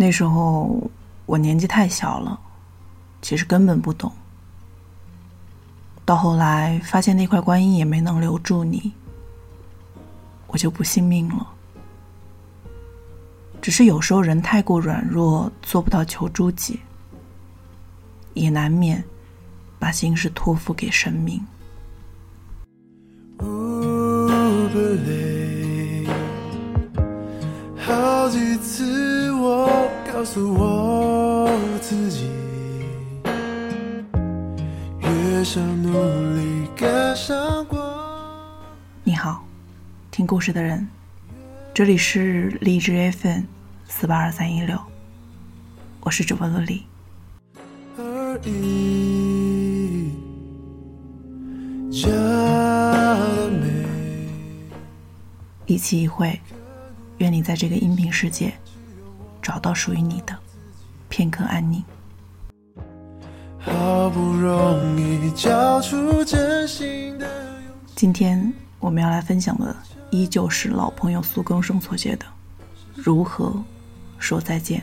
那时候我年纪太小了，其实根本不懂。到后来发现那块观音也没能留住你，我就不信命了。只是有时候人太过软弱，做不到求诸己，也难免把心事托付给神明。告诉我自己，越想努力赶上光。你好，听故事的人，这里是荔枝 FM 四八二三一六，我是主播乐丽。一期一会。愿你在这个音频世界找到属于你的片刻安宁。今天我们要来分享的依旧是老朋友苏更生所写的《如何说再见》。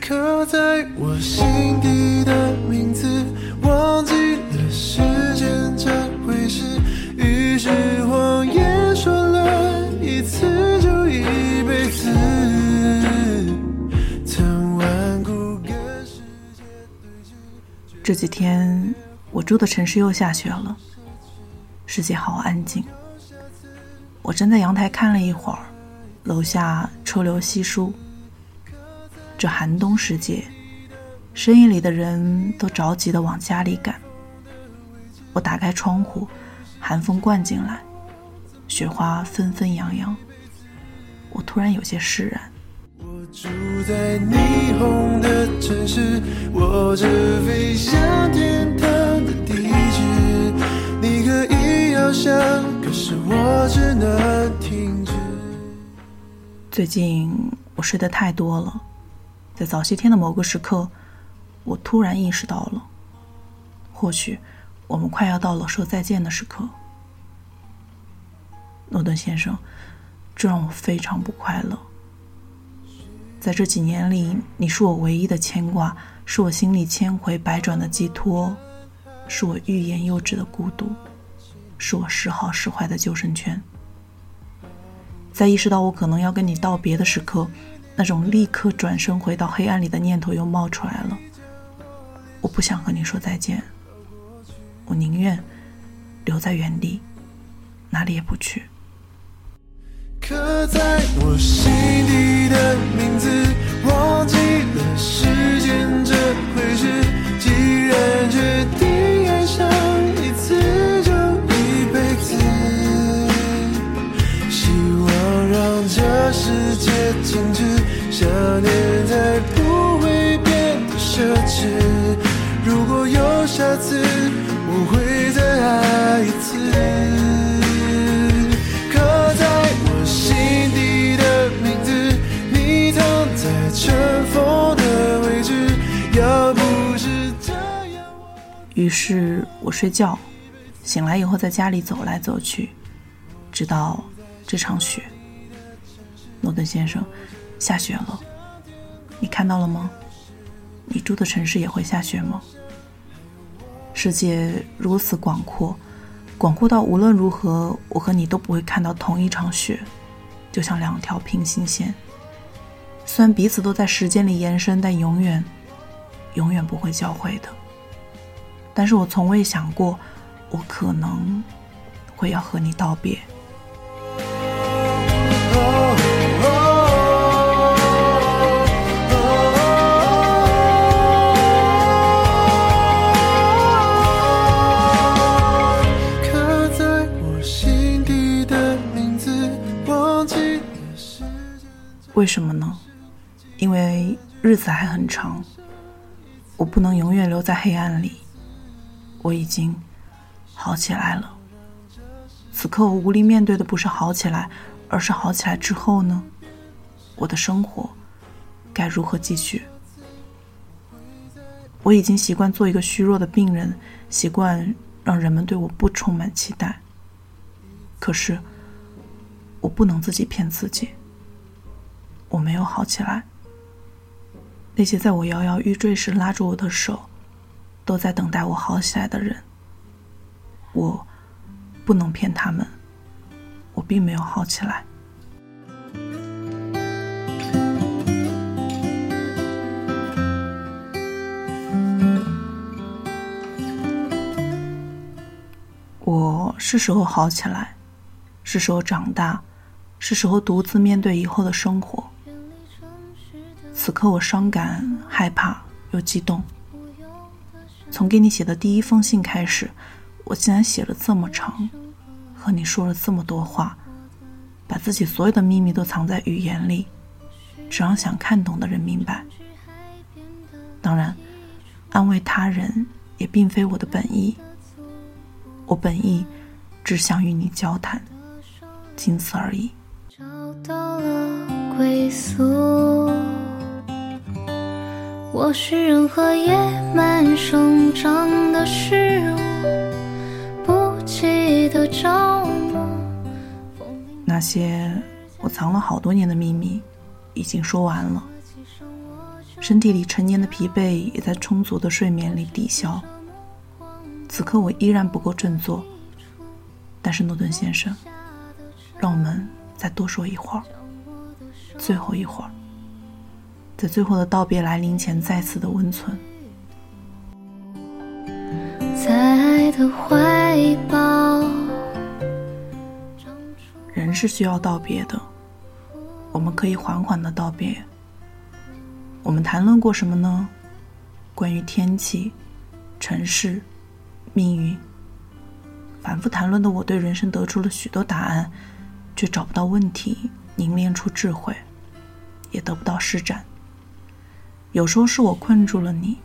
刻在我心底的名字，这几天我住的城市又下雪了，世界好安静。我站在阳台看了一会儿，楼下车流稀疏。这寒冬时节，深夜里的人都着急的往家里赶。我打开窗户。寒风灌进来，雪花纷纷扬扬，我突然有些释然。住在霓虹的城市，握着飞向天堂的地址。你可以翱翔，可是我只能停止。最近我睡得太多了，在早些天的某个时刻，我突然意识到了，或许。我们快要到了说再见的时刻，诺顿先生，这让我非常不快乐。在这几年里，你是我唯一的牵挂，是我心里千回百转的寄托，是我欲言又止的孤独，是我时好时坏的救生圈。在意识到我可能要跟你道别的时刻，那种立刻转身回到黑暗里的念头又冒出来了。我不想和你说再见。我宁愿留在原地，哪里也不去。刻在我心底的名字，于是我睡觉，醒来以后在家里走来走去，直到这场雪。诺顿先生，下雪了，你看到了吗？你住的城市也会下雪吗？世界如此广阔，广阔到无论如何，我和你都不会看到同一场雪，就像两条平行线。虽然彼此都在时间里延伸，但永远，永远不会交汇的。但是我从未想过，我可能会要和你道别。为什么呢？因为日子还很长，我不能永远留在黑暗里。我已经好起来了。此刻我无力面对的不是好起来，而是好起来之后呢？我的生活该如何继续？我已经习惯做一个虚弱的病人，习惯让人们对我不充满期待。可是，我不能自己骗自己。我没有好起来。那些在我摇摇欲坠时拉住我的手，都在等待我好起来的人。我不能骗他们，我并没有好起来。我是时候好起来，是时候长大，是时候独自面对以后的生活。此刻我伤感、害怕又激动。从给你写的第一封信开始，我竟然写了这么长，和你说了这么多话，把自己所有的秘密都藏在语言里，只让想看懂的人明白。当然，安慰他人也并非我的本意。我本意只想与你交谈，仅此而已。找到了归宿。我是任何野蛮生长的事物，不记得着。那些我藏了好多年的秘密，已经说完了。身体里陈年的疲惫也在充足的睡眠里抵消。此刻我依然不够振作，但是诺顿先生，让我们再多说一会儿，最后一会儿。在最后的道别来临前，再次的温存。在爱的怀抱，人是需要道别的，我们可以缓缓的道别。我们谈论过什么呢？关于天气、城市、命运，反复谈论的我，对人生得出了许多答案，却找不到问题，凝练出智慧，也得不到施展。有时候是我困住了你，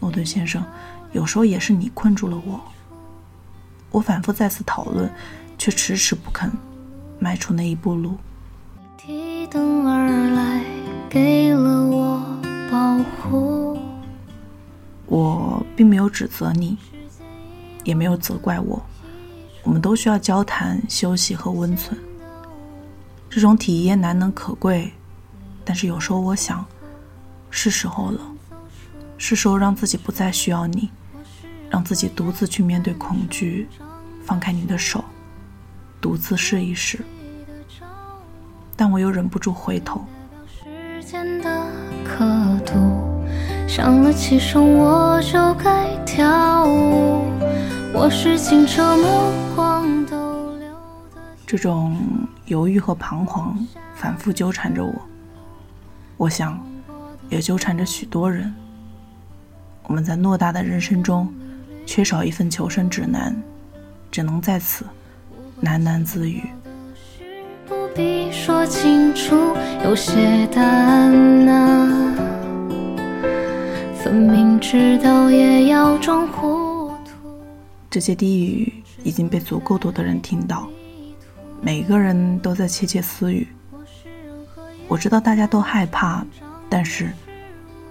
诺顿先生；有时候也是你困住了我。我反复再次讨论，却迟迟不肯迈出那一步路。提灯而来，给了我保护。我并没有指责你，也没有责怪我。我们都需要交谈、休息和温存。这种体验难能可贵，但是有时候我想。是时候了，是时候让自己不再需要你，让自己独自去面对恐惧，放开你的手，独自试一试。但我又忍不住回头。这种犹豫和彷徨反复纠缠着我，我想。也纠缠着许多人。我们在偌大的人生中，缺少一份求生指南，只能在此喃喃自语。这些低语已经被足够多的人听到，每个人都在窃窃私语。我知道大家都害怕。但是，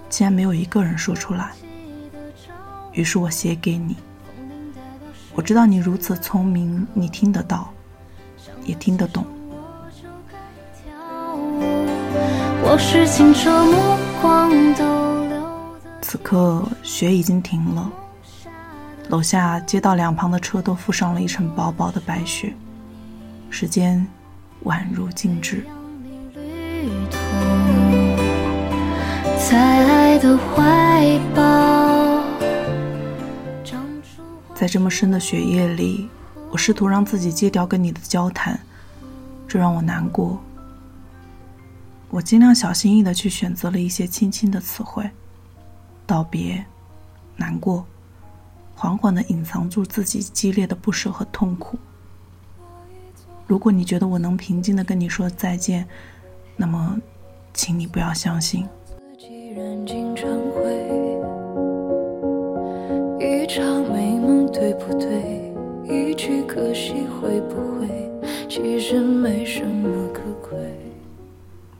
竟然没有一个人说出来。于是我写给你。我知道你如此聪明，你听得到，也听得懂。此刻雪已经停了，楼下街道两旁的车都覆上了一层薄薄的白雪，时间宛如静止。在爱的怀抱。在这么深的血夜里，我试图让自己戒掉跟你的交谈，这让我难过。我尽量小心翼翼的去选择了一些轻轻的词汇，道别，难过，缓缓的隐藏住自己激烈的不舍和痛苦。如果你觉得我能平静的跟你说再见，那么，请你不要相信。一场美梦对不对？一句可惜会不会？其实没什么可贵。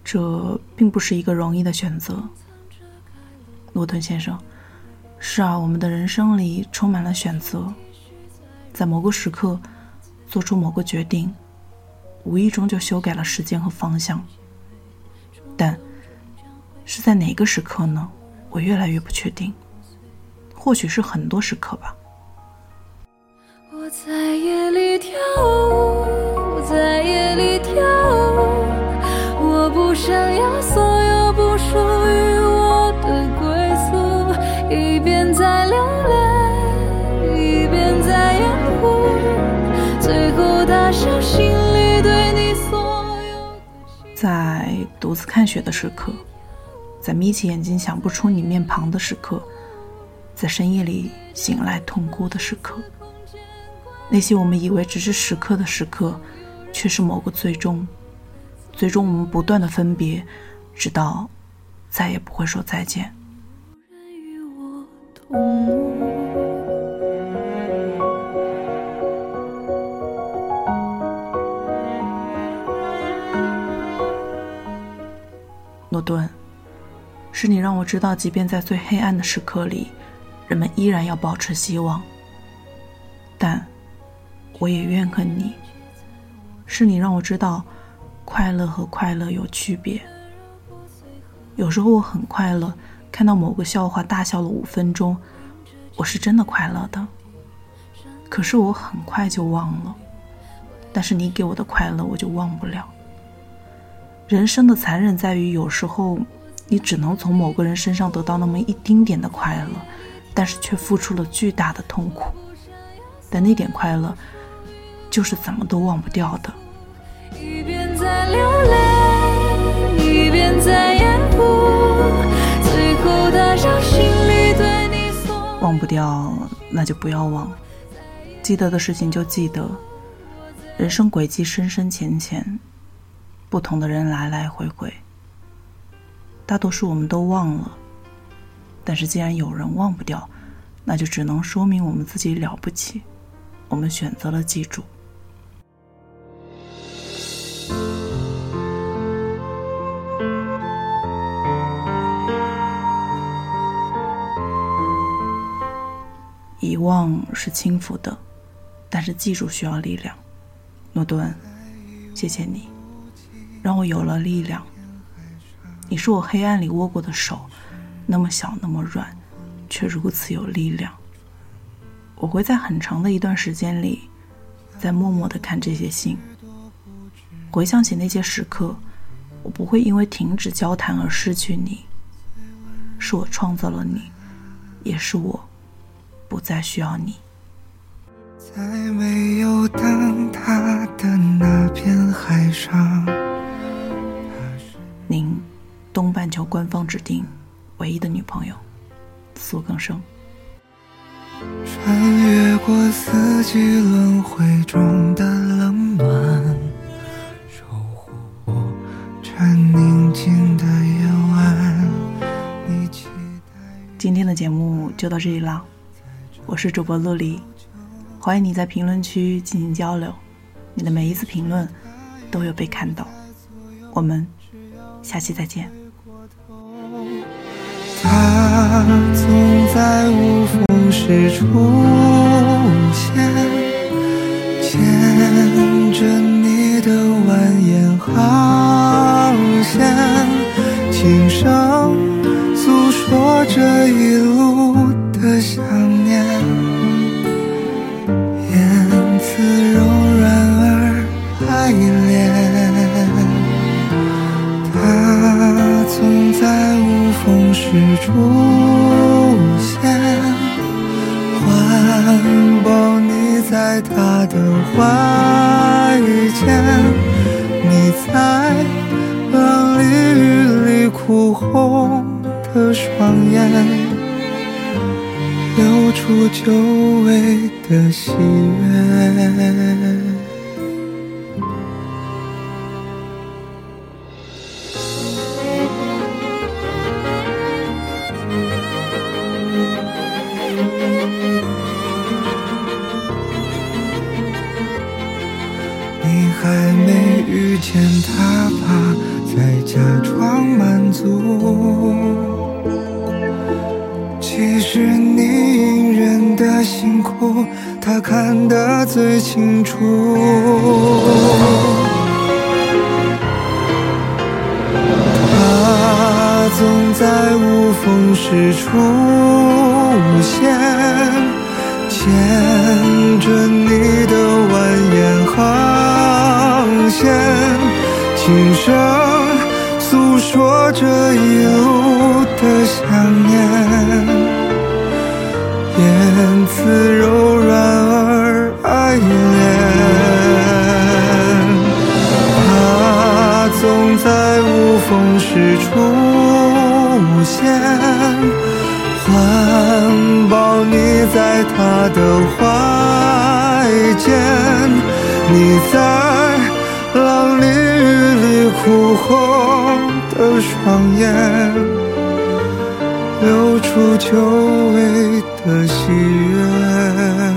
这并不是一个容易的选择，罗顿先生。是啊，我们的人生里充满了选择，在某个时刻做出某个决定，无意中就修改了时间和方向。但是在哪个时刻呢？我越来越不确定。或许是很多时刻吧。我在夜里跳舞，在夜里跳舞，我不想要所有不属于我的归宿，一边在流泪，一边在掩护，最后打消心里对你所有。在独自看雪的时刻，在眯起眼睛想不出你面庞的时刻。在深夜里醒来痛哭的时刻，那些我们以为只是时刻的时刻，却是某个最终。最终，我们不断的分别，直到再也不会说再见。诺顿，是你让我知道，即便在最黑暗的时刻里。人们依然要保持希望，但我也怨恨你。是你让我知道，快乐和快乐有区别。有时候我很快乐，看到某个笑话大笑了五分钟，我是真的快乐的。可是我很快就忘了。但是你给我的快乐，我就忘不了。人生的残忍在于，有时候你只能从某个人身上得到那么一丁点的快乐。但是却付出了巨大的痛苦，但那点快乐，就是怎么都忘不掉的。忘不掉，那就不要忘。记得的事情就记得。人生轨迹深深浅浅，不同的人来来回回，大多数我们都忘了。但是，既然有人忘不掉，那就只能说明我们自己了不起。我们选择了记住。遗忘是轻浮的，但是记住需要力量。诺顿，谢谢你，让我有了力量。你是我黑暗里握过的手。那么小，那么软，却如此有力量。我会在很长的一段时间里，在默默的看这些信，回想起那些时刻。我不会因为停止交谈而失去你。是我创造了你，也是我不再需要你。在没有灯塔的那片海上，您，东半球官方指定。唯一的女朋友，苏更生。穿越过四季轮回中的冷暖，守护我这宁静的夜晚。你期待。今天的节目就到这里了，我是主播陆离，欢迎你在评论区进行交流，你的每一次评论都有被看到。我们下期再见。总在无风时出现，牵着你的蜿蜒航线，轻声双眼流出久违的喜悦。你还没遇见他吧？在假装满足。苦，他看得最清楚。他总在无风时出现，牵着你的蜿蜒航线，轻声诉说着一路的想念。言辞柔软而爱恋。他总在无风时出现，环抱你在他的怀间，你在浪里雨里哭红的双眼，出久违的喜悦。